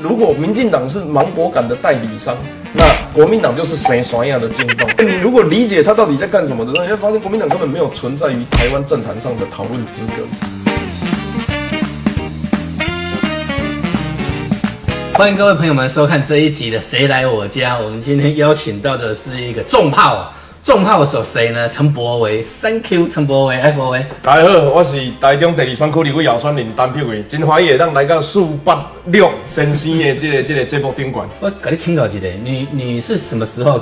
如果民进党是芒果干的代理商，那国民党就是谁爽样的进攻。你如果理解他到底在干什么的时候，你会发现国民党根本没有存在于台湾政坛上的讨论资格。欢迎各位朋友们收看这一集的《谁来我家》。我们今天邀请到的是一个重炮。重炮手谁呢？陈柏维，Thank you，陈柏维，哎，柏惟，大家好，我是台中第二选区立委姚川林单票的，真欢迎让来到四八六先生的这个这个节目宾馆。我给你请教一下，你你是什么时候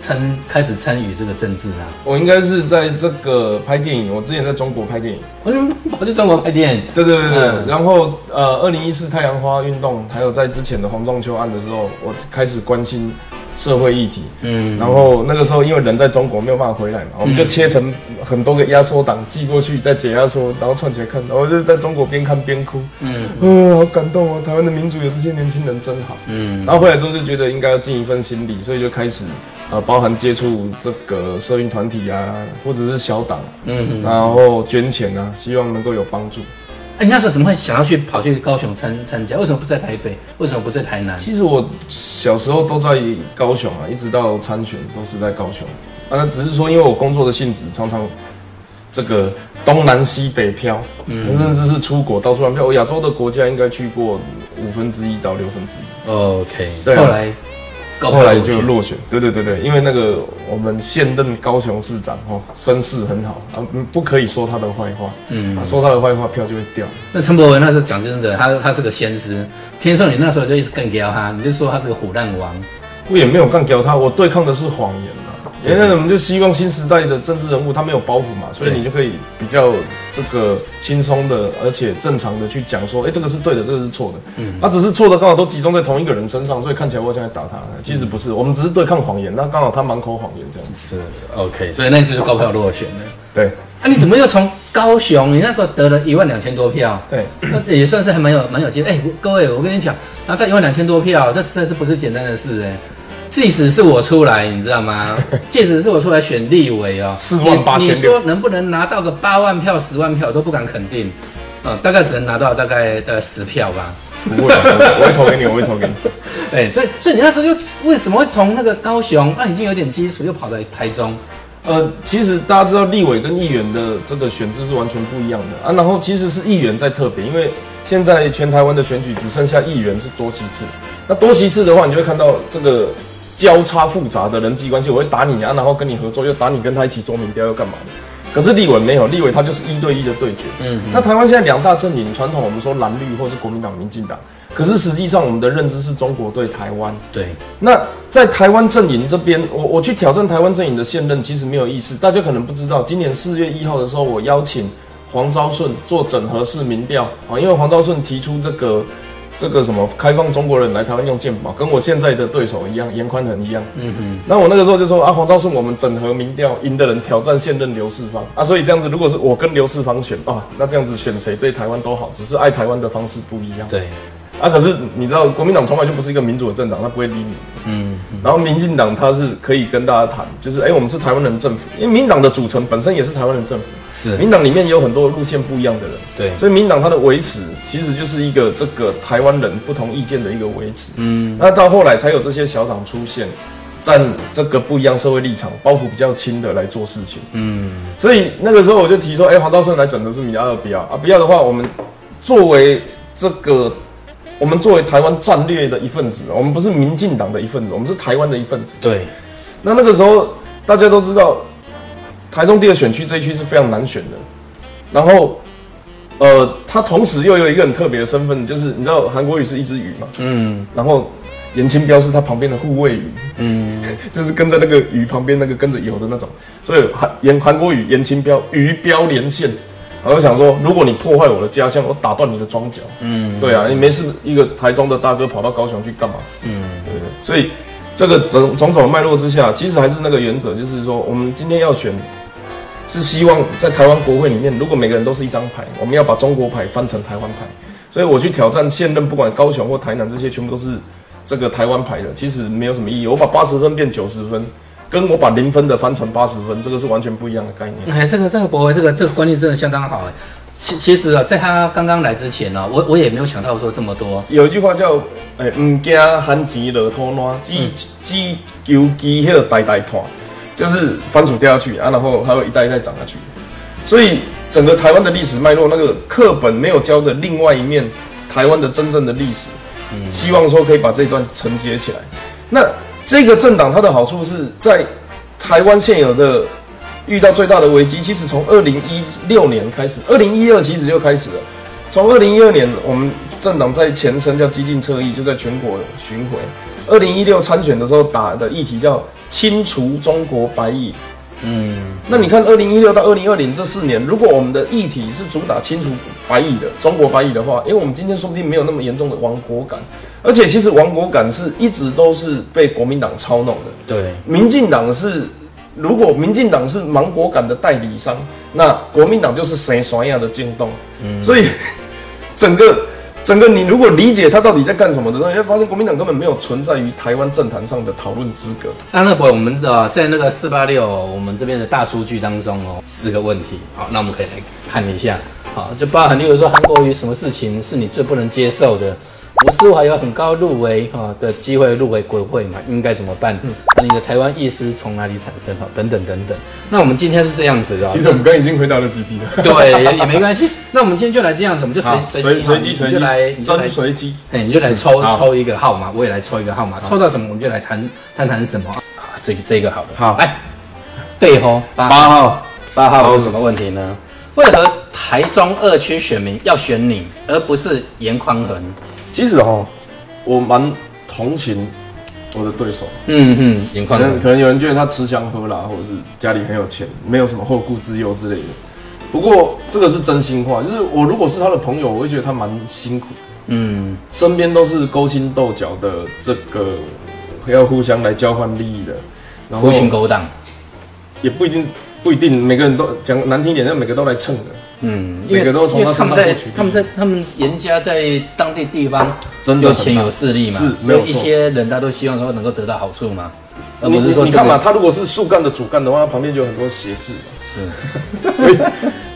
参开始参与这个政治啊？我应该是在这个拍电影，我之前在中国拍电影，我就跑去中国拍电影。对对对对，嗯、然后呃，二零一四太阳花运动，还有在之前的黄仲秋案的时候，我开始关心。社会议题，嗯，然后那个时候因为人在中国没有办法回来嘛，我们就切成很多个压缩档寄过去，再解压缩，然后串起来看，然后就在中国边看边哭，嗯，啊，好感动啊！台湾的民主有这些年轻人真好，嗯，然后回来之后就觉得应该要尽一份心力，所以就开始呃，包含接触这个社运团体啊，或者是小党，嗯，然后捐钱啊，希望能够有帮助。哎，你那时候怎么会想要去跑去高雄参参加？为什么不在台北？为什么不在台南？其实我小时候都在高雄啊，一直到参选都是在高雄。啊，只是说因为我工作的性质，常常这个东南西北漂，嗯，甚至是出国到处乱漂。我亚洲的国家应该去过五分之一到六分之一。OK，对啊，后来。后来就落选，对对对对，因为那个我们现任高雄市长哦，声势很好啊，不可以说他的坏话，嗯，说他的坏话票就会掉。那陈伯文那时候讲真的，他他是个先知，听说你那时候就一直干掉他，你就说他是个虎烂王，我也没有干掉他，我对抗的是谎言。因为我们就希望新时代的政治人物他没有包袱嘛，所以你就可以比较这个轻松的，而且正常的去讲说，哎，这个是对的，这个是错的。嗯，他只是错的刚好都集中在同一个人身上，所以看起来我现在打他，其实不是，我们只是对抗谎言，那刚好他满口谎言这样子。是 OK，所以那次就高票落选了。对，那你怎么又从高雄？你那时候得了一万两千多票，对，那也算是还蛮有蛮有机会。哎，各位，我跟你讲，那在一万两千多票，这实在是不是简单的事哎。即使是我出来，你知道吗？即使是我出来选立委哦，四万八千六，你说能不能拿到个八万票、十万票，我都不敢肯定。嗯，大概只能拿到大概的十票吧。不会，我会投给你，我会投给你。哎，所以所以你那时候又为什么会从那个高雄，那已经有点基础，又跑到台中？呃，其实大家知道立委跟议员的这个选制是完全不一样的啊。然后其实是议员在特别，因为现在全台湾的选举只剩下议员是多席次。那多席次的话，你就会看到这个。交叉复杂的人际关系，我会打你啊，然后跟你合作，又打你，跟他一起做民调，又干嘛的？可是立委没有，立委他就是一对一的对决。嗯，那台湾现在两大阵营，传统我们说蓝绿或是国民党、民进党，可是实际上我们的认知是中国对台湾。对，那在台湾阵营这边，我我去挑战台湾阵营的现任，其实没有意思。大家可能不知道，今年四月一号的时候，我邀请黄昭顺做整合式民调啊，因为黄昭顺提出这个。这个什么开放中国人来台湾用健保，跟我现在的对手一样，严宽恒一样。嗯哼。那我那个时候就说啊，黄昭顺，我们整合民调赢的人挑战现任刘世芳啊，所以这样子，如果是我跟刘世芳选啊，那这样子选谁对台湾都好，只是爱台湾的方式不一样。对。啊，可是你知道，国民党从来就不是一个民主的政党，他不会理你。嗯。然后民进党他是可以跟大家谈，就是哎，我们是台湾人政府，因为民进党的组成本身也是台湾人政府。是，民党里面也有很多路线不一样的人，对，所以民党它的维持其实就是一个这个台湾人不同意见的一个维持，嗯，那到后来才有这些小党出现，占这个不一样社会立场、包袱比较轻的来做事情，嗯，所以那个时候我就提说，哎、欸，黄昭顺来整的是你要不要啊？不要的话，我们作为这个，我们作为台湾战略的一份子，我们不是民进党的一份子，我们是台湾的一份子，对，那那个时候大家都知道。台中第二选区这一区是非常难选的，然后，呃，他同时又有一个很特别的身份，就是你知道韩国瑜是一只鱼嘛，嗯，然后严清标是他旁边的护卫鱼，嗯，就是跟在那个鱼旁边那个跟着游的那种，所以韩严韩国瑜严清标鱼标连线，然后想说，如果你破坏我的家乡，我打断你的庄脚，嗯，对啊，你没事一个台中的大哥跑到高雄去干嘛？嗯，对对，所以这个种种种脉络之下，其实还是那个原则，就是说我们今天要选。是希望在台湾国会里面，如果每个人都是一张牌，我们要把中国牌翻成台湾牌。所以我去挑战现任，不管高雄或台南这些，全部都是这个台湾牌的，其实没有什么意义。我把八十分变九十分，跟我把零分的翻成八十分，这个是完全不一样的概念。哎，这个这个柏惟，这个这个观念真的相当好其其实啊，在他刚刚来之前呢，我我也没有想到说这么多。有一句话叫哎，唔惊寒钱落土烂，只只求机迄个代代团，就是番薯掉下去啊，然后还会一代一代长下去。所以整个台湾的历史脉络，那个课本没有教的另外一面，台湾的真正的历史，嗯，希望说可以把这一段承接起来。那这个政党它的好处是在台湾现有的遇到最大的危机，其实从二零一六年开始，二零一二其实就开始了。从二零一二年，我们政党在前身叫激进侧翼，就在全国巡回。二零一六参选的时候打的议题叫清除中国白蚁。嗯，那你看二零一六到二零二零这四年，如果我们的议题是主打清除白蚁的中国白蚁的话，因为我们今天说不定没有那么严重的亡国感，而且其实亡国感是一直都是被国民党操弄的。对，民进党是。如果民进党是芒果感的代理商，那国民党就是谁耍样的京东。嗯，所以 整个整个你如果理解他到底在干什么的时候，你会发现国民党根本没有存在于台湾政坛上的讨论资格。那那会我们的在那个四八六我们这边的大数据当中哦，四个问题，好，那我们可以来看一下，好，就包含例如说韩国瑜什么事情是你最不能接受的。我似乎还有很高入围哈的机会入围国会嘛，应该怎么办？你的台湾意识从哪里产生？哈，等等等等。那我们今天是这样子的。其实我们刚已经回答了几题了。对，也也没关系。那我们今天就来这样子，我们就随随随随机随机，就来，你就来随机。哎，你就来抽抽一个号码，我也来抽一个号码，抽到什么我们就来谈谈谈什么。啊，这这个好的。好，来，对吼，八号，八号是什么问题呢？为何台中二区选民要选你，而不是严宽恒？其实哈，我蛮同情我的对手。嗯嗯。可能可能有人觉得他吃香喝辣，或者是家里很有钱，没有什么后顾之忧之类的。不过这个是真心话，就是我如果是他的朋友，我会觉得他蛮辛苦。嗯，身边都是勾心斗角的，这个要互相来交换利益的，然后狐群狗党，也不一定不一定，每个人都讲难听点，那每个都来蹭的。嗯，每个都从他们在他们在他们严家在当地地方真的有钱有势力嘛，是，所以一些人他都希望说能够得到好处嘛。而不是说你看嘛，他如果是树干的主干的话，他旁边就有很多协志嘛。是，所以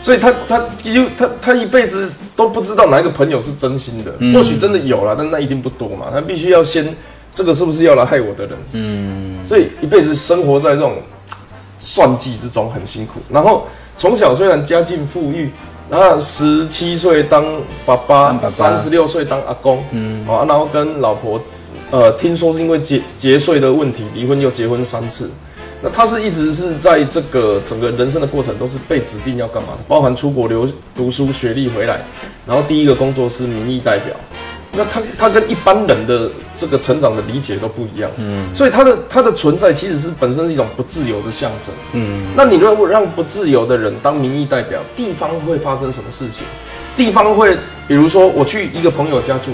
所以他他因为他他一辈子都不知道哪一个朋友是真心的，或许真的有了，但那一定不多嘛。他必须要先这个是不是要来害我的人？嗯，所以一辈子生活在这种算计之中很辛苦，然后。从小虽然家境富裕，然后十七岁当爸爸，三十六岁当阿公，嗯，啊，然后跟老婆，呃，听说是因为节节税的问题离婚，又结婚三次。那他是一直是在这个整个人生的过程都是被指定要干嘛的，包含出国留读书学历回来，然后第一个工作是民意代表。那他他跟一般人的这个成长的理解都不一样，嗯，所以他的他的存在其实是本身是一种不自由的象征，嗯，那你如果让不自由的人当民意代表，地方会发生什么事情？地方会，比如说我去一个朋友家住，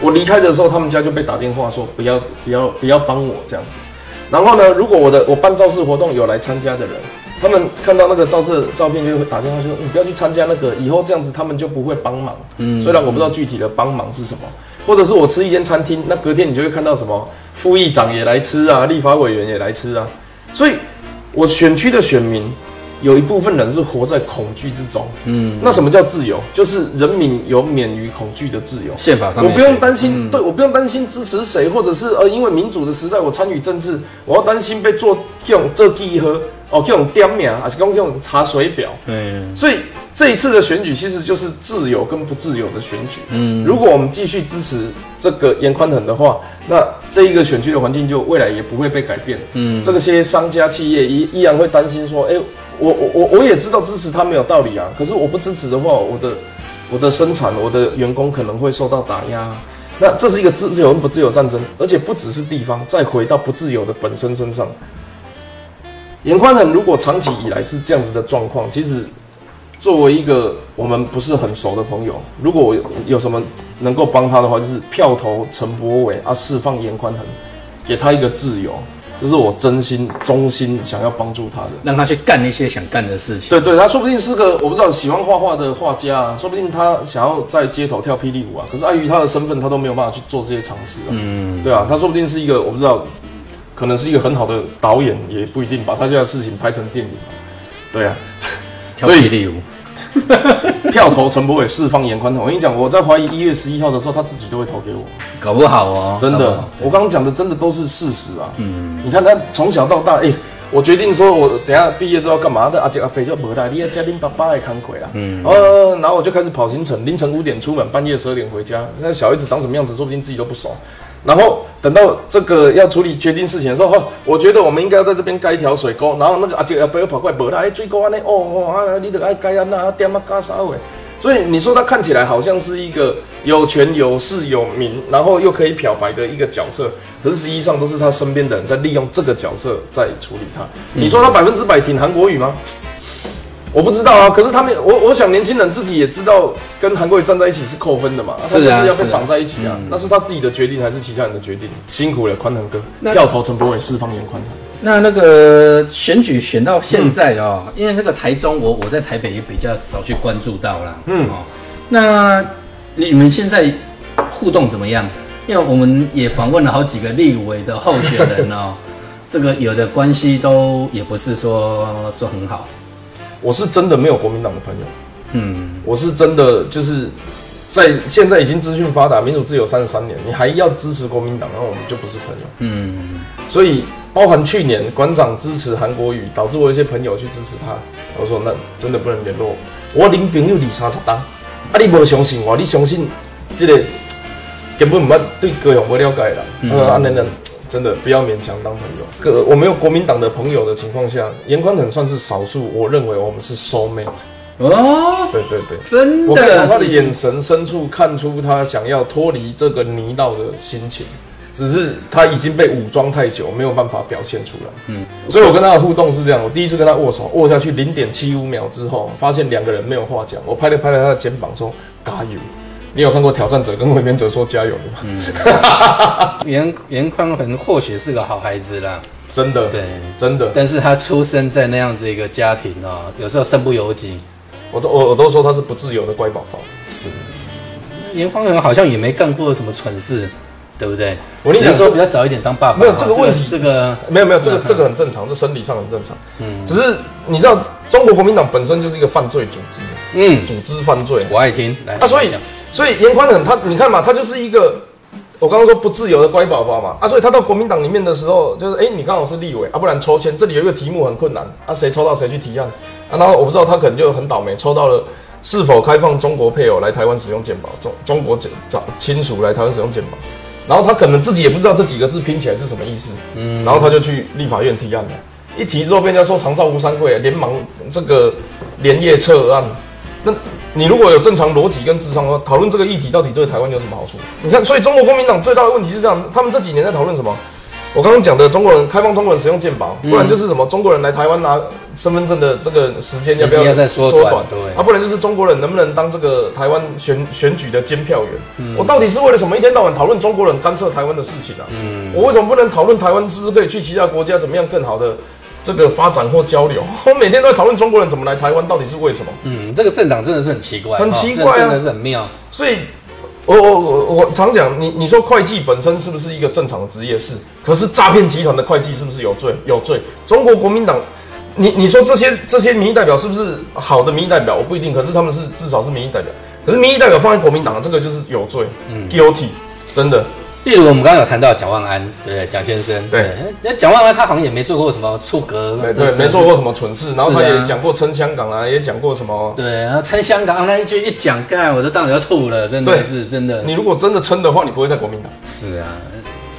我离开的时候，他们家就被打电话说不要不要不要帮我这样子，然后呢，如果我的我办造势活动有来参加的人。他们看到那个照射照片，就会打电话说：“你不要去参加那个，以后这样子他们就不会帮忙。”嗯，虽然我不知道具体的帮忙是什么，或者是我吃一间餐厅，那隔天你就会看到什么副议长也来吃啊，立法委员也来吃啊。所以，我选区的选民有一部分人是活在恐惧之中。嗯，那什么叫自由？就是人民有免于恐惧的自由。宪法上面，我不用担心，对，我不用担心支持谁，或者是呃，因为民主的时代，我参与政治，我要担心被做这种这记喝。哦，这种点名还是用这种查水表？嗯，所以这一次的选举其实就是自由跟不自由的选举。嗯，如果我们继续支持这个严宽恒的话，那这一个选区的环境就未来也不会被改变。嗯，这个些商家企业依依然会担心说，哎、欸，我我我我也知道支持他没有道理啊，可是我不支持的话，我的我的生产，我的员工可能会受到打压。那这是一个自由跟不自由战争，而且不只是地方，再回到不自由的本身身上。颜宽恒如果长期以来是这样子的状况，其实作为一个我们不是很熟的朋友，如果我有，有什么能够帮他的话，就是票投陈柏伟啊，释放严宽恒，给他一个自由，这是我真心衷心想要帮助他的，让他去干一些想干的事情。对对，他说不定是个我不知道喜欢画画的画家啊，说不定他想要在街头跳霹雳舞啊，可是碍于他的身份，他都没有办法去做这些尝试啊。嗯，对啊，他说不定是一个我不知道。可能是一个很好的导演，也不一定把他这样的事情拍成电影。对啊，跳霹雳舞，票投陈柏伟，释放颜宽恒。我跟你讲，我在怀疑一月十一号的时候，他自己都会投给我。搞不好哦，真的，我刚刚讲的真的都是事实啊。嗯，你看他从小到大，哎、欸，我决定说，我等下毕业之后干嘛？的阿姐阿伯就没来，你要家庭爸爸也看亏了。嗯，呃，然后我就开始跑行程，凌晨五点出门，半夜十二点回家。那小孩子长什么样子，说不定自己都不熟。然后等到这个要处理决定事情的时候，我觉得我们应该要在这边盖一条水沟。然后那个阿姐阿伯又跑过来，没来，哎，水沟安呢？哦哦啊，你得爱盖啊，那点啊干啥喂？所以你说他看起来好像是一个有权有势有名，然后又可以漂白的一个角色，可是实际上都是他身边的人在利用这个角色在处理他。你说他百分之百挺韩国语吗？我不知道啊，可是他们，我我想年轻人自己也知道，跟韩国瑜站在一起是扣分的嘛，是啊，他就是要被绑在一起啊，啊嗯、那是他自己的决定还是其他人的决定？辛苦了，宽恒哥，那票投陈柏伟，释放颜宽恒。那那个选举选到现在哦，嗯、因为那个台中我，我我在台北也比较少去关注到啦。嗯，哦，那你们现在互动怎么样？因为我们也访问了好几个立委的候选人哦，这个有的关系都也不是说说很好。我是真的没有国民党的朋友，嗯，我是真的就是在现在已经资讯发达、民主自由三十三年，你还要支持国民党，那我们就不是朋友，嗯。所以包含去年馆长支持韩国瑜，导致我一些朋友去支持他，我说那真的不能联络。我领朋友二三十当，啊，你不相信我，你相信这个根本没对高雄不了解啦，嗯，啊，那那。真的不要勉强当朋友。个我没有国民党的朋友的情况下，严宽很算是少数。我认为我们是 soul mate。哦，对对对，真的。我可以从他的眼神深处看出他想要脱离这个泥淖的心情，只是他已经被武装太久，没有办法表现出来。嗯，所以我跟他的互动是这样：我第一次跟他握手，握下去零点七五秒之后，发现两个人没有话讲。我拍了拍了他的肩膀，说加油。你有看过挑战者跟卫冕者说加油的吗？严严宽恒或许是个好孩子啦，真的，对，真的。但是他出生在那样子一个家庭啊、喔，有时候身不由己。我都我我都说他是不自由的乖宝宝。是，严宽恒好像也没干过什么蠢事，对不对？我跟你讲说比较早一点当爸爸，没有这个问题，这个没有没有这个这个很正常，这生理上很正常。嗯，只是你知道中国国民党本身就是一个犯罪组织，嗯，组织犯罪。我爱听，来啊，所以。所以严宽很他，你看嘛，他就是一个我刚刚说不自由的乖宝宝嘛。啊，所以他到国民党里面的时候，就是哎、欸，你刚好是立委啊，不然抽签，这里有一个题目很困难啊，谁抽到谁去提案。啊，然后我不知道他可能就很倒霉，抽到了是否开放中国配偶来台湾使用健保，中中国找亲属来台湾使用健保，然后他可能自己也不知道这几个字拼起来是什么意思，嗯，然后他就去立法院提案了，一提之后被人家说长照吴三桂连忙这个连夜撤案，那。你如果有正常逻辑跟智商的话，讨论这个议题到底对台湾有什么好处？你看，所以中国国民党最大的问题是这样，他们这几年在讨论什么？我刚刚讲的中国人开放中国人使用健保，不然就是什么中国人来台湾拿身份证的这个时间要不要再缩短？对，啊，不然就是中国人能不能当这个台湾选选举的监票员？嗯，我到底是为了什么一天到晚讨论中国人干涉台湾的事情啊？嗯，我为什么不能讨论台湾是不是可以去其他国家怎么样更好的？这个发展或交流，我每天都在讨论中国人怎么来台湾，到底是为什么？嗯，这个政党真的是很奇怪，很奇怪啊，真的是很妙。所以，我我我我常讲，你你说会计本身是不是一个正常的职业？是。可是诈骗集团的会计是不是有罪？有罪。中国国民党，你你说这些这些民意代表是不是好的民意代表？我不一定。可是他们是至少是民意代表。可是民意代表放在国民党，这个就是有罪。嗯，guilty，真的。例如我们刚刚有谈到蒋万安，对不对？蒋先生，对，那蒋万安他好像也没做过什么出格，对对，没做过什么蠢事，然后他也讲过撑香港啊，也讲过什么，对，然后撑香港那一句一讲，干我都当时要吐了，真的是真的。你如果真的撑的话，你不会在国民党。是啊，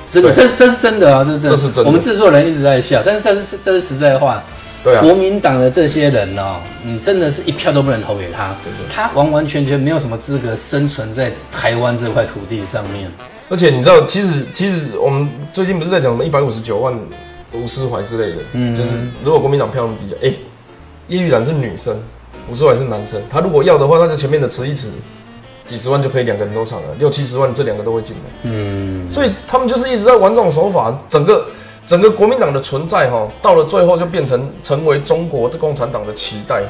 这个这这是真的啊，这是真的。这是真的。我们制作人一直在笑，但是这是这是实在话。对啊。国民党的这些人哦，你真的是一票都不能投给他，他完完全全没有什么资格生存在台湾这块土地上面。而且你知道，其实其实我们最近不是在讲什么一百五十九万吴思怀之类的，嗯，就是如果国民党票那么低，哎、欸，叶玉兰是女生，吴思怀是男生，他如果要的话，那就前面的辞一辞，几十万就可以两个人都上了，六七十万这两个都会进来，嗯，所以他们就是一直在玩这种手法，整个整个国民党的存在哈，到了最后就变成成为中国的共产党的期待，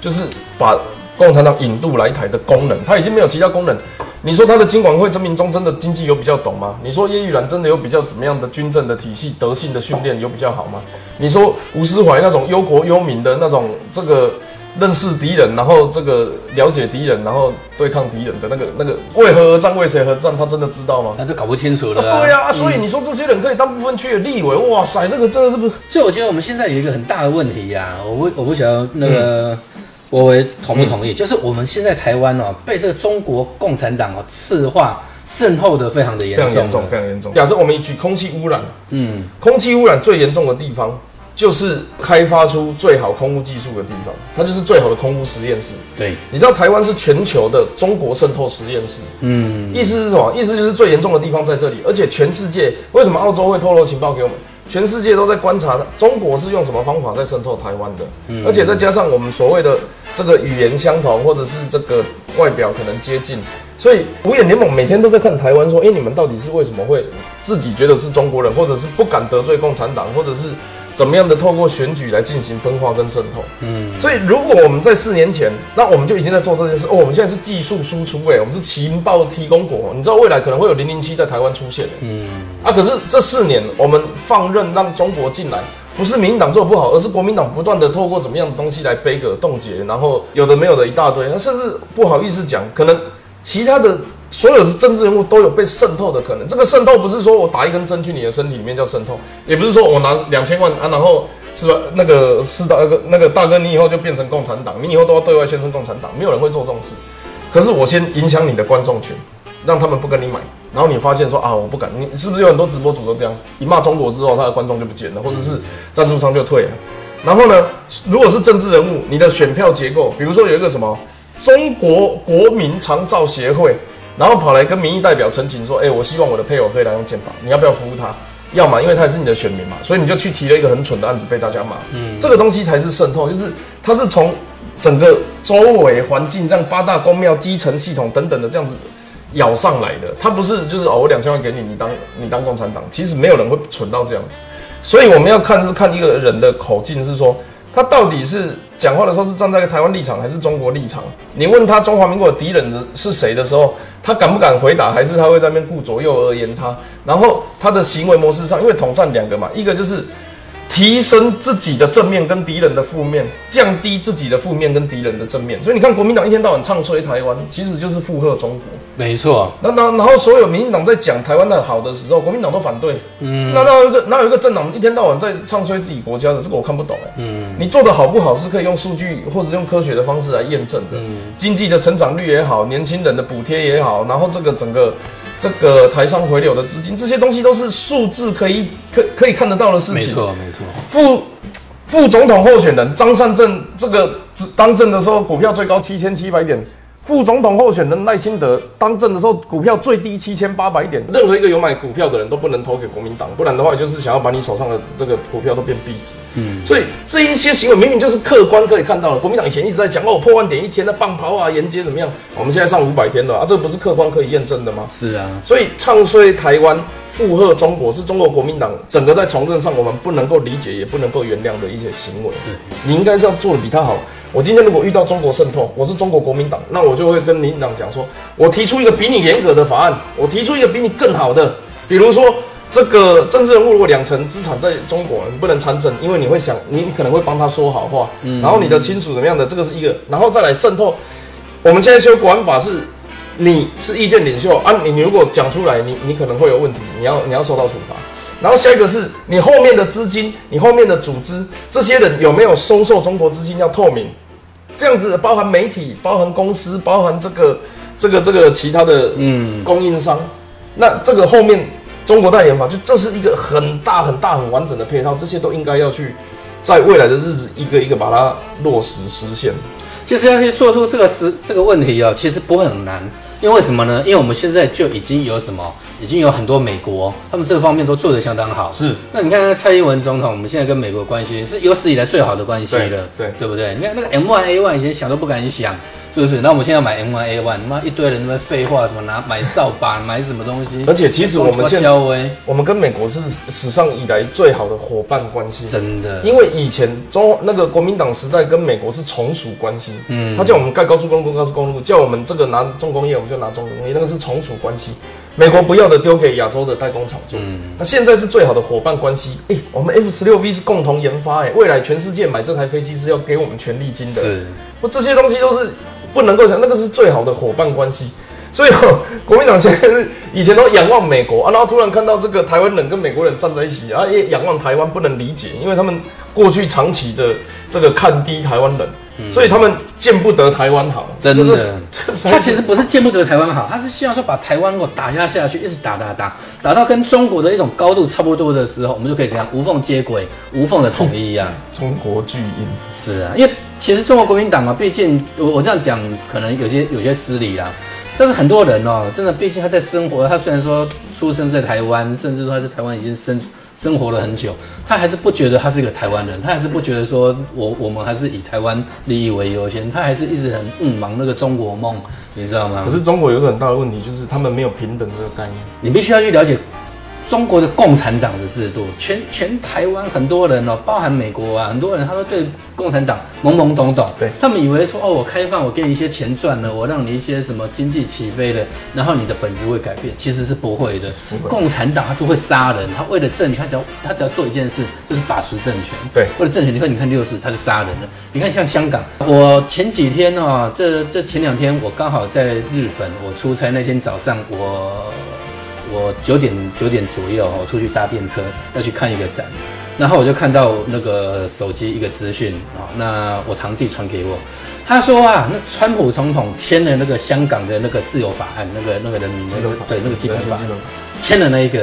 就是把共产党引渡来台的功能，他已经没有其他功能。你说他的经管会曾铭忠真的经济有比较懂吗？你说叶玉兰真的有比较怎么样的军政的体系、德性的训练有比较好吗？你说吴思怀那种忧国忧民的那种这个认识敌人，然后这个了解敌人，然后对抗敌人的那个那个为何而战，为谁而战，他真的知道吗？他就搞不清楚了、啊。对呀、啊，所以你说这些人可以当部分区的立委，哇塞，这个这个是不是？所以我觉得我们现在有一个很大的问题呀、啊，我不我不晓得那个我维同不同意，嗯、就是我们现在台湾哦，被这个中国共产党哦赤化渗透的非常的严重，非常严重，非常严重。假设我们一举空气污染，嗯，空气污染最严重的地方。就是开发出最好空污技术的地方，它就是最好的空污实验室。对，你知道台湾是全球的中国渗透实验室。嗯，意思是什么？意思就是最严重的地方在这里，而且全世界为什么澳洲会透露情报给我们？全世界都在观察中国是用什么方法在渗透台湾的。嗯，而且再加上我们所谓的这个语言相同，或者是这个外表可能接近，所以五眼联盟每天都在看台湾，说：哎，你们到底是为什么会自己觉得是中国人，或者是不敢得罪共产党，或者是？怎么样的透过选举来进行分化跟渗透？嗯，所以如果我们在四年前，那我们就已经在做这件事哦。我们现在是技术输出，哎，我们是情报提供国。你知道未来可能会有零零七在台湾出现，嗯啊。可是这四年我们放任让中国进来，不是民进党做不好，而是国民党不断的透过怎么样的东西来杯葛冻结，然后有的没有的一大堆，那甚至不好意思讲，可能其他的。所有的政治人物都有被渗透的可能。这个渗透不是说我打一根针去你的身体里面叫渗透，也不是说我拿两千万啊，然后是吧？那个是大哥，那个大哥，你以后就变成共产党，你以后都要对外宣称共产党，没有人会做这种事。可是我先影响你的观众群，让他们不跟你买，然后你发现说啊，我不敢，你是不是有很多直播主都这样？一骂中国之后，他的观众就不见了，或者是赞助商就退了。然后呢，如果是政治人物，你的选票结构，比如说有一个什么中国国民长照协会。然后跑来跟民意代表陈情说：“哎、欸，我希望我的配偶可以来用健保，你要不要服务他？要嘛，因为他也是你的选民嘛，所以你就去提了一个很蠢的案子被大家骂。嗯，这个东西才是渗透，就是它是从整个周围环境这样八大公庙、基层系统等等的这样子咬上来的，它不是就是哦，我两千万给你，你当你当共产党，其实没有人会蠢到这样子。所以我们要看是看一个人的口径，是说他到底是。”讲话的时候是站在台湾立场还是中国立场？你问他中华民国的敌人的是谁的时候，他敢不敢回答？还是他会在那边顾左右而言他？然后他的行为模式上，因为统战两个嘛，一个就是。提升自己的正面跟敌人的负面，降低自己的负面跟敌人的正面。所以你看，国民党一天到晚唱衰台湾，其实就是附和中国。没错。那那然后所有民进党在讲台湾的好的时候，国民党都反对。嗯。那那有一个那有一个政党一天到晚在唱衰自己国家的？这个我看不懂哎。嗯。你做的好不好是可以用数据或者用科学的方式来验证的。嗯。经济的成长率也好，年轻人的补贴也好，然后这个整个。这个台商回流的资金，这些东西都是数字可以可可以看得到的事情。没错，没错。副副总统候选人张善政这个当政的时候，股票最高七千七百点。副总统候选人赖清德当政的时候，股票最低七千八百点。任何一个有买股票的人都不能投给国民党，不然的话就是想要把你手上的这个股票都变币值。嗯，所以这一些行为明明就是客观可以看到的。国民党以前一直在讲哦，破万点一天的棒跑啊，沿街怎么样？我们现在上五百天了啊，这不是客观可以验证的吗？是啊，所以唱衰台湾。附和中国是中国国民党整个在从政上我们不能够理解也不能够原谅的一些行为。对，你应该是要做的比他好。我今天如果遇到中国渗透，我是中国国民党，那我就会跟民进党讲说，我提出一个比你严格的法案，我提出一个比你更好的。比如说，这个政治人物如果两成资产在中国，你不能参政，因为你会想，你可能会帮他说好话。嗯。然后你的亲属怎么样的，这个是一个，然后再来渗透。我们现在修国安法是。你是意见领袖啊，你你如果讲出来，你你可能会有问题，你要你要受到处罚。然后下一个是你后面的资金，你后面的组织，这些人有没有收受中国资金要透明，这样子包含媒体，包含公司，包含这个这个这个其他的嗯供应商，嗯、那这个后面中国代言法就这是一个很大很大很完整的配套，这些都应该要去在未来的日子一个一个把它落实实现。其实要去做出这个实这个问题啊、哦，其实不会很难。因为什么呢？因为我们现在就已经有什么，已经有很多美国，他们这个方面都做得相当好。是，那你看看蔡英文总统，我们现在跟美国关系是有史以来最好的关系了，对对，对不对？你看那个 M1A1 以前想都不敢想。是不是？那我们现在买 M1A1，妈一堆人在那废话，什么拿买扫把，买什么东西？而且其实我们现在，我们跟美国是史上以来最好的伙伴关系。真的，因为以前中那个国民党时代跟美国是从属关系。嗯，他叫我们盖高速公路，高速公路；叫我们这个拿重工业，我们就拿重工业，那个是从属关系。美国不要的丢给亚洲的代工厂做。嗯，那现在是最好的伙伴关系。哎、欸，我们 F 十六 V 是共同研发，哎，未来全世界买这台飞机是要给我们权利金的。是，不，这些东西都是不能够想，那个是最好的伙伴关系。所以，国民党现在是以前都仰望美国啊，然后突然看到这个台湾人跟美国人站在一起啊，也仰望台湾，不能理解，因为他们过去长期的这个看低台湾人。所以他们见不得台湾好，真的。他其实不是见不得台湾好，他是希望说把台湾给我打压下去，一直打打打，打到跟中国的一种高度差不多的时候，我们就可以这样无缝接轨、无缝的统一啊。中国巨婴是啊，因为其实中国国民党啊，毕竟我我这样讲可能有些有些失礼啦，但是很多人哦，真的，毕竟他在生活，他虽然说出生在台湾，甚至说他在台湾已经生。生活了很久，他还是不觉得他是一个台湾人，他还是不觉得说我我们还是以台湾利益为优先，他还是一直很嗯忙那个中国梦，你知道吗？可是中国有一个很大的问题，就是他们没有平等这个概念，你必须要去了解。中国的共产党的制度，全全台湾很多人哦，包含美国啊，很多人他都对共产党懵懵懂懂。对，他们以为说哦，我开放，我给你一些钱赚了，我让你一些什么经济起飞了，然后你的本质会改变，其实是不会的。会共产党他是会杀人，他为了政权，他只要他只要做一件事，就是把持政权。对，为了政权，你看你看六四，他是杀人的。你看像香港，我前几天哦，这这前两天我刚好在日本，我出差那天早上我。我九点九点左右，我出去搭电车要去看一个展，然后我就看到那个手机一个资讯啊，那我堂弟传给我，他说啊，那川普总统签了那个香港的那个自由法案，那个那个人民那个对那个基本法，签了那一个，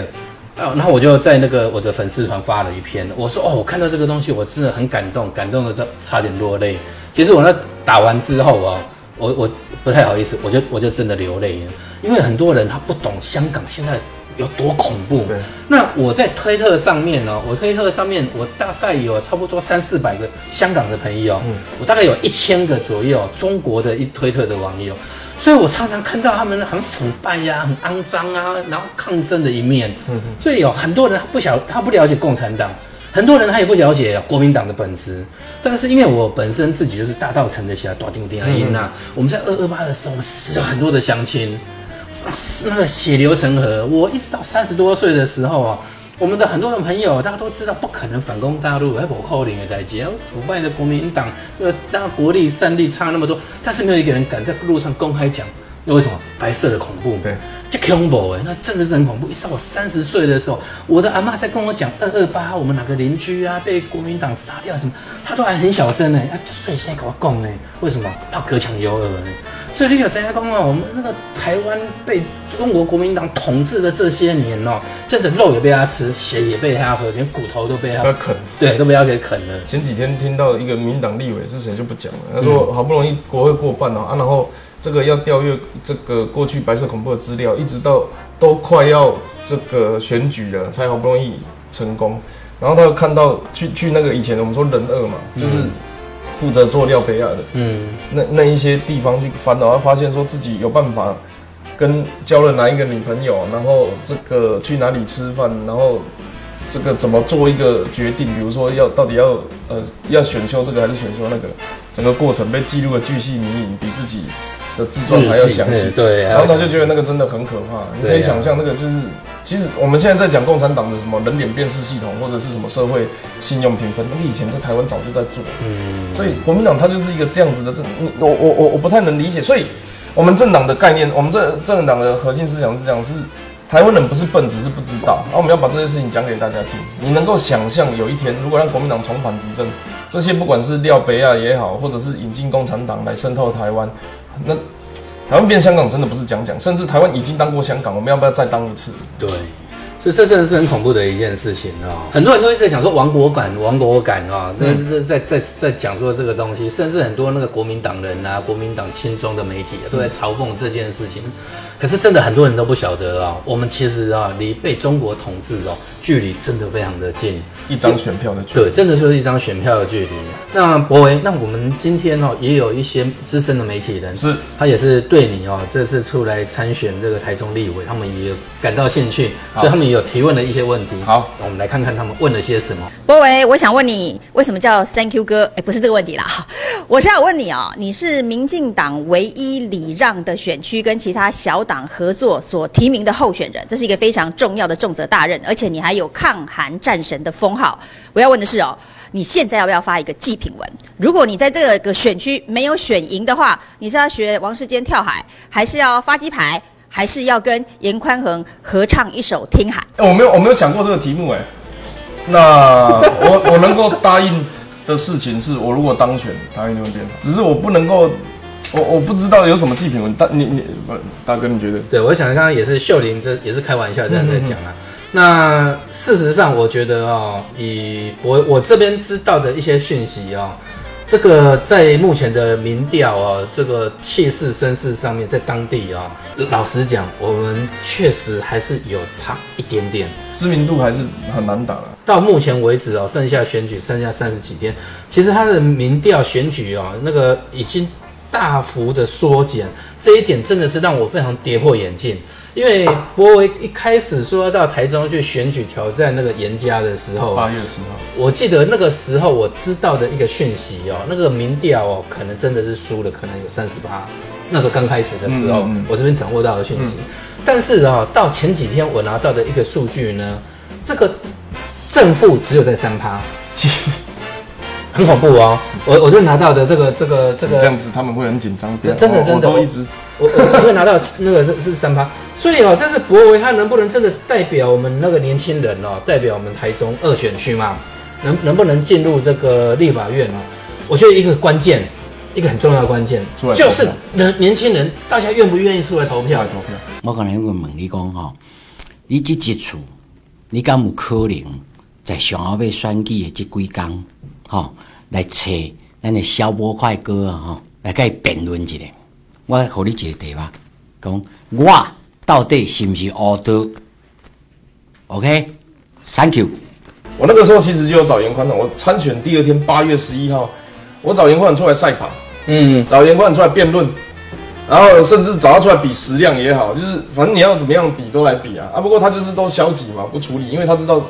啊，然后我就在那个我的粉丝团发了一篇，我说哦，我看到这个东西，我真的很感动，感动的都差点落泪。其实我那打完之后啊，我我不太好意思，我就我就真的流泪了。因为很多人他不懂香港现在有多恐怖。那我在推特上面呢，我推特上面我大概有差不多三四百个香港的朋友，我大概有一千个左右中国的一推特的网友，所以我常常看到他们很腐败呀、很肮脏啊，然后抗争的一面。所以有很多人他不晓他不了解共产党，很多人他也不了解国民党的本质。但是因为我本身自己就是大稻埕的小大丁丁阿英呐，我们在二二八的时候，我们死了很多的乡亲。那个血流成河，我一直到三十多岁的时候啊，我们的很多的朋友，大家都知道不可能反攻大陆，还不靠领的代志，腐败的国民党，呃，当然国力战力差那么多，但是没有一个人敢在路上公开讲，那为什么？白色的恐怖。对。这恐怖哎，那真的是很恐怖。一直到我三十岁的时候，我的阿妈在跟我讲二二八，我们哪个邻居啊被国民党杀掉什么，她都还很小声呢。啊，所以现在跟我讲呢，为什么要隔墙有耳呢？所以你有谁在讲啊？我们那个台湾被中国国民党统治的这些年哦，真的肉也被他吃，血也被他喝，连骨头都被他啃，对，都被他给啃了。前几天听到一个民党立委是谁就不讲了，他说好不容易国会过半了啊，然后。这个要调阅这个过去白色恐怖的资料，一直到都快要这个选举了，才好不容易成功。然后他又看到去去那个以前我们说人二嘛，就是负责做廖培亚的，嗯，那那一些地方去翻，然后发现说自己有办法跟交了哪一个女朋友，然后这个去哪里吃饭，然后这个怎么做一个决定，比如说要到底要呃要选修这个还是选修那个，整个过程被记录的巨细靡遗，比自己。的自传还要详细，对，然后他就觉得那个真的很可怕。你可以想象，那个就是，其实我们现在在讲共产党的什么人脸辨识系统，或者是什么社会信用评分，那个以前在台湾早就在做。嗯，所以国民党它就是一个这样子的政，我我我我不太能理解。所以，我们政党的概念，我们这政党的核心思想是这样：是台湾人不是笨，只是不知道。然后我们要把这些事情讲给大家听。你能够想象有一天，如果让国民党重返执政，这些不管是廖北亚也好，或者是引进共产党来渗透台湾。那台湾变香港真的不是讲讲，甚至台湾已经当过香港，我们要不要再当一次？对，所以这真的是很恐怖的一件事情啊！很多人都一直在讲说亡国感，亡国感啊，这是在在在讲说这个东西，甚至很多那个国民党人啊，国民党亲中的媒体都在嘲讽这件事情。可是真的很多人都不晓得啊，我们其实啊离被中国统治哦距离真的非常的近，一张选票的距离，对，真的就是一张选票的距离。那博维，那我们今天哦也有一些资深的媒体人，是，他也是对你哦这次出来参选这个台中立委，他们也有感到兴趣，所以他们也有提问了一些问题。好，我们来看看他们问了些什么。博维，我想问你，为什么叫 Thank you 哥？哎，不是这个问题啦，我是要问你哦，你是民进党唯一礼让的选区，跟其他小。党合作所提名的候选人，这是一个非常重要的重责大任，而且你还有抗韩战神的封号。我要问的是哦，你现在要不要发一个祭品文？如果你在这个选区没有选赢的话，你是要学王世坚跳海，还是要发鸡排，还是要跟严宽恒合唱一首《听海》？我没有，我没有想过这个题目哎。那我我能够答应的事情是，我如果当选，答应就会变好。只是我不能够。我我不知道有什么祭品文，大你你不大哥你觉得？对，我想刚刚也是秀玲，这也是开玩笑这样在讲啊。那事实上，我觉得哦，以我我这边知道的一些讯息哦，这个在目前的民调哦，这个气势声势上面，在当地哦，老实讲，我们确实还是有差一点点，知名度还是很难打的。到目前为止哦，剩下选举剩下三十几天，其实他的民调选举哦，那个已经。大幅的缩减，这一点真的是让我非常跌破眼镜。因为博维一开始说要到台中去选举挑战那个严家的时候，八月十号，我记得那个时候我知道的一个讯息哦，那个民调哦，可能真的是输了，可能有三十八。那时候刚开始的时候，嗯嗯嗯我这边掌握到的讯息。嗯、但是啊、哦，到前几天我拿到的一个数据呢，这个正负只有在三趴。很恐怖哦！我我就拿到的这个这个这个这样子，他们会很紧张。真的真的，我一直我我会拿到那个是是三趴，所以哦，这是柏维他能不能真的代表我们那个年轻人哦，代表我们台中二选区嘛？能能不能进入这个立法院哦？我觉得一个关键，一个很重要的关键，就是年年轻人大家愿不愿意出来投票？投票。我可能会问你讲哈，你这一处，你敢有可能在上后要选举的这几天，哈？来找咱的小波快哥啊，吼，来跟伊辩论一下。我给你一个题目，讲我到底是不是乌道？OK，Thank you。我那个时候其实就有找严宽恒，我参选第二天八月十一号，我找严宽出来赛跑，嗯，找严宽出来辩论，然后甚至找他出来比食量也好，就是反正你要怎么样比都来比啊啊！不过他就是都消极嘛，不处理，因为他知道。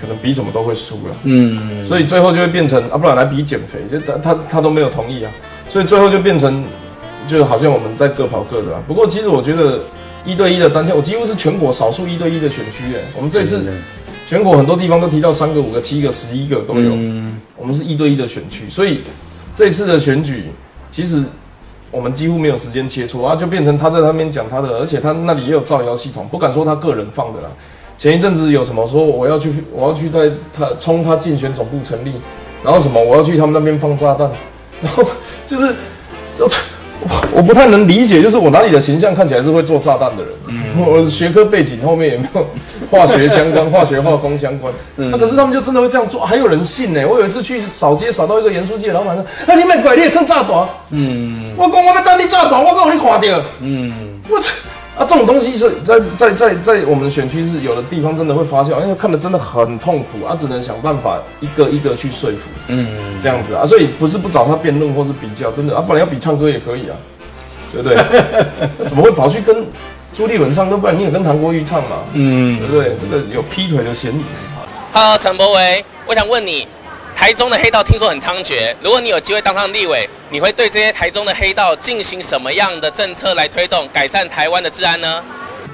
可能比什么都会输了，嗯，所以最后就会变成啊，不然来比减肥，就他他他都没有同意啊，所以最后就变成，就好像我们在各跑各的啊。不过其实我觉得一对一的单挑，我几乎是全国少数一对一的选区诶。我们这次全国很多地方都提到三个、五个、七个、十一个都有，嗯，我们是一对一的选区，所以这次的选举其实我们几乎没有时间切磋啊，就变成他在那边讲他的，而且他那里也有造谣系统，不敢说他个人放的啦。前一阵子有什么说我要去，我要去在他冲他竞选总部成立，然后什么我要去他们那边放炸弹，然后就是，我我不太能理解，就是我哪里的形象看起来是会做炸弹的人？嗯，我的学科背景后面有没有化学相关、化学化工相关？嗯，那、啊、可是他们就真的会这样做，还有人信呢。我有一次去扫街扫到一个盐酥鸡的老板说：“啊，你卖拐你也看炸弹？”嗯，我讲我要当你炸弹，我讲你垮掉。嗯，我操。啊，这种东西是在在在在我们的选区是有的地方真的会发现，因为看的真的很痛苦啊，只能想办法一个一个去说服，嗯，这样子啊，所以不是不找他辩论或是比较，真的啊，本来要比唱歌也可以啊，对不对？怎么会跑去跟朱立伦唱歌？不然你也跟唐国瑜唱嘛，嗯，对不对？这个有劈腿的嫌疑。好，陈柏维，我想问你。台中的黑道听说很猖獗，如果你有机会当上立委，你会对这些台中的黑道进行什么样的政策来推动改善台湾的治安呢？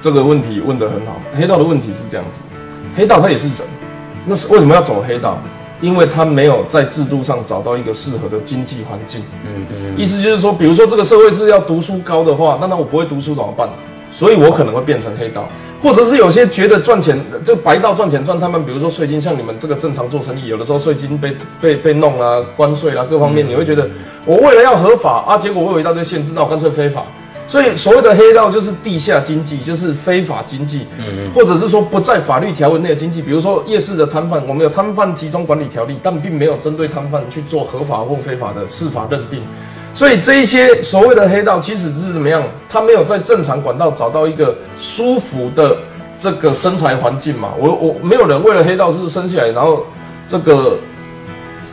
这个问题问得很好。黑道的问题是这样子，黑道他也是人，那是为什么要走黑道？因为他没有在制度上找到一个适合的经济环境。嗯，对。意思就是说，比如说这个社会是要读书高的话，那那我不会读书怎么办？所以我可能会变成黑道。或者是有些觉得赚钱，这白道赚钱赚，他们比如说税金，像你们这个正常做生意，有的时候税金被被被弄啊，关税啊，各方面，你会觉得我为了要合法啊，结果我有一大堆限制，那我干脆非法。所以所谓的黑道就是地下经济，就是非法经济，嗯，或者是说不在法律条文内的经济，比如说夜市的摊贩，我们有摊贩集中管理条例，但并没有针对摊贩去做合法或非法的司法认定。所以这一些所谓的黑道，其实是怎么样？他没有在正常管道找到一个舒服的这个生财环境嘛？我我没有人为了黑道是生下来，然后这个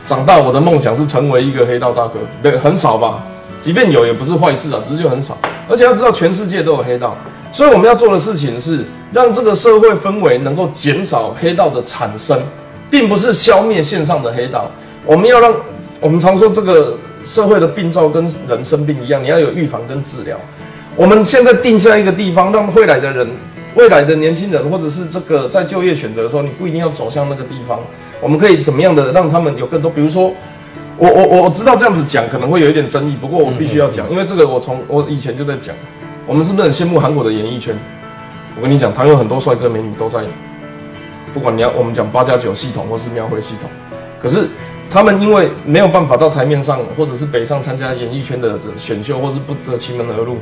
长大，我的梦想是成为一个黑道大哥，对，很少吧？即便有，也不是坏事啊，只是就很少。而且要知道，全世界都有黑道，所以我们要做的事情是让这个社会氛围能够减少黑道的产生，并不是消灭线上的黑道。我们要让我们常说这个。社会的病灶跟人生病一样，你要有预防跟治疗。我们现在定下一个地方，让未来的人、未来的年轻人，或者是这个在就业选择的时候，你不一定要走向那个地方。我们可以怎么样的让他们有更多？比如说，我我我知道这样子讲可能会有一点争议，不过我必须要讲，因为这个我从我以前就在讲，我们是不是很羡慕韩国的演艺圈？我跟你讲，他有很多帅哥美女都在，不管你要我们讲八加九系统或是庙会系统，可是他们因为没有办法到台面上，或者是北上参加演艺圈的选秀，或是不得其门而入。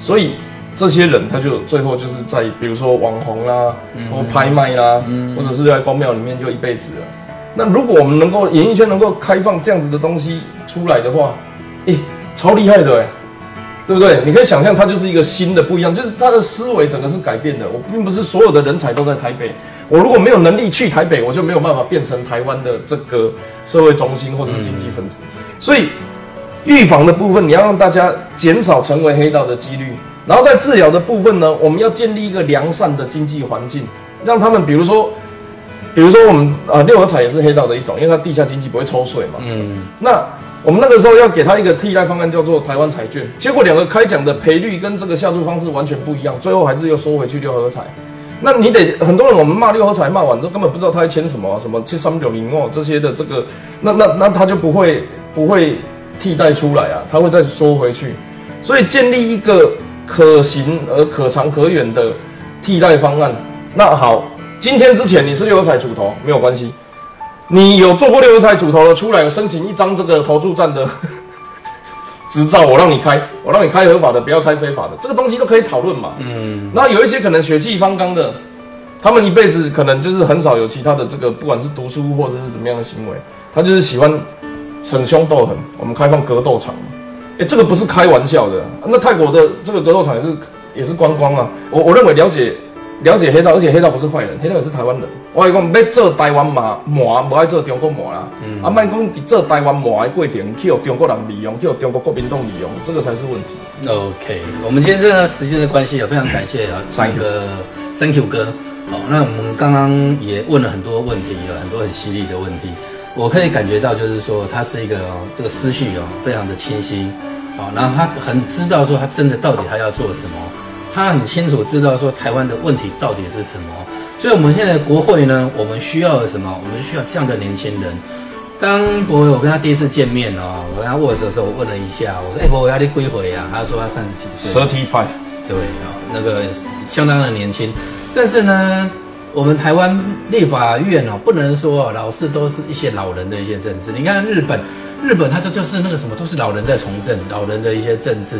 所以这些人他就最后就是在比如说网红啦，或拍卖啦，或者是在宫庙里面就一辈子了。那如果我们能够演艺圈能够开放这样子的东西出来的话，诶，超厉害的诶，对不对？你可以想象，它就是一个新的不一样，就是他的思维整个是改变的。我并不是所有的人才都在台北，我如果没有能力去台北，我就没有办法变成台湾的这个社会中心或者是经济分子。所以。预防的部分，你要让大家减少成为黑道的几率，然后在治疗的部分呢，我们要建立一个良善的经济环境，让他们，比如说，比如说我们啊六合彩也是黑道的一种，因为它地下经济不会抽水嘛。嗯。那我们那个时候要给他一个替代方案，叫做台湾彩券，结果两个开奖的赔率跟这个下注方式完全不一样，最后还是又收回去六合彩。那你得很多人我们骂六合彩骂完之后，根本不知道他在签什么、什么七三九零哦这些的这个，那那那他就不会不会。替代出来啊，他会再收回去，所以建立一个可行而可长可远的替代方案。那好，今天之前你是六合彩主头没有关系，你有做过六合彩主头的出来申请一张这个投注站的执照，我让你开，我让你开合法的，不要开非法的，这个东西都可以讨论嘛。嗯，那有一些可能血气方刚的，他们一辈子可能就是很少有其他的这个，不管是读书或者是怎么样的行为，他就是喜欢。逞凶斗狠，我们开放格斗场，哎、欸，这个不是开玩笑的。那泰国的这个格斗场也是也是观光啊。我我认为了解了解黑道，而且黑道不是坏人，黑道也是台湾人。我还讲要做台湾麻麻，不爱做中国麻啦。嗯、啊，卖讲做台湾麻的过程，去有中国人利用，去有中国国民党利用，这个才是问题。OK，我们今天这个时间的关系，也非常感谢啊，三哥，Thank you 哥。好，那我们刚刚也问了很多问题，有很多很犀利的问题。我可以感觉到，就是说他是一个哦，这个思绪哦，非常的清晰，啊，然后他很知道说他真的到底他要做什么，他很清楚知道说台湾的问题到底是什么，所以我们现在国会呢，我们需要什么？我们需要这样的年轻人。当我我跟他第一次见面哦，我跟他握手的时候，我问了一下，我说：“哎，我压力归回啊？”他说他三十几岁，thirty five，对啊，那个相当的年轻，但是呢。我们台湾立法院哦，不能说老是都是一些老人的一些政治。你看日本，日本它就就是那个什么，都是老人在从政，老人的一些政治，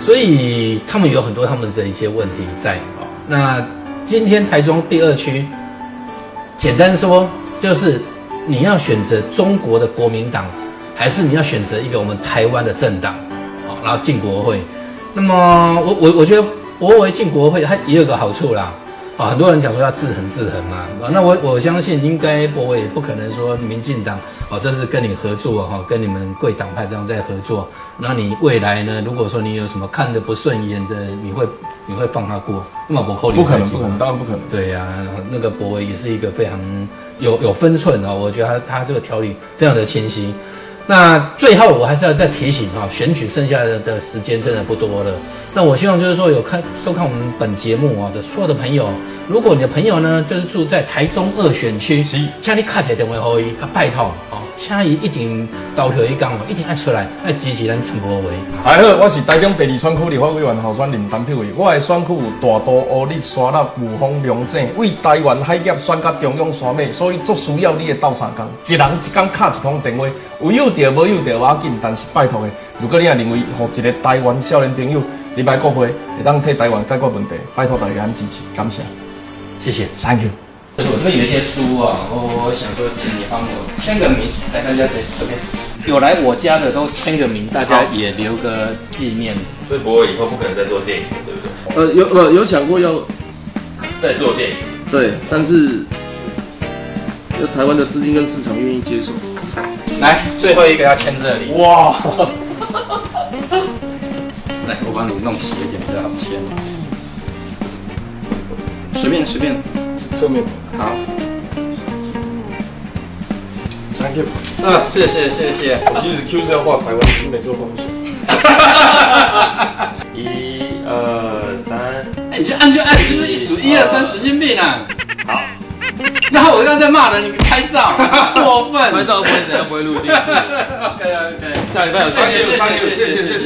所以他们有很多他们的一些问题在哦。那今天台中第二区，简单说就是你要选择中国的国民党，还是你要选择一个我们台湾的政党，好，然后进国会。那么我我我觉得国为进国会，它也有个好处啦。啊，很多人讲说要制衡制衡嘛，啊，那我我相信应该不会，不可能说民进党哦，这是跟你合作哈，跟你们贵党派这样在合作。那你未来呢？如果说你有什么看的不顺眼的，你会你会放他过？那么不扣你不可能，不可能，当然不可能。对呀、啊，那个博伟也是一个非常有有分寸哦，我觉得他他这个条理非常的清晰。那最后我还是要再提醒哈，选举剩下的的时间真的不多了。那我希望就是说有看收看我们本节目啊的所有的朋友，如果你的朋友呢就是住在台中二选区，请你卡起来电话给伊，他拜托哦，请伊一定到票一讲，一定爱出来爱支持咱陈柏惟。还好，我是台中第二选区立法委员候选人陈柏伟，我的选区有大都、乌日、沙鹿、雾峰、龙井，为台湾海峡选到中央山脉，所以足需要你的斗相共，一人一工卡一通电话，有有着无有着，我要紧，但是拜托的，如果你也认为，和一个台湾少年朋友，你来国会，会当替台湾解决问题，拜托大家支持，感谢，谢谢，Thank you。我这边有一些书啊，我想说，请你帮我签个名，来大家这这边有来我家的都签个名，大家也留个纪念。所以不过以后不可能再做电影，对不对？呃，有呃有想过要再做电影，对，但是就台湾的资金跟市场愿意接受。来，最后一个要签这里。哇！来，我帮你弄斜一点比较好签。随便随便，侧面。好。Thank you。啊，谢谢谢谢。我其实 Q 是要画台湾，是没做风险。一二三，哎，你就按就按，就是一数一二三，神经病啊！好，然后我刚才骂人，你拍照，过分，拍照不会怎样，不会录进去。OK OK，下礼拜有，谢谢谢谢谢谢谢谢。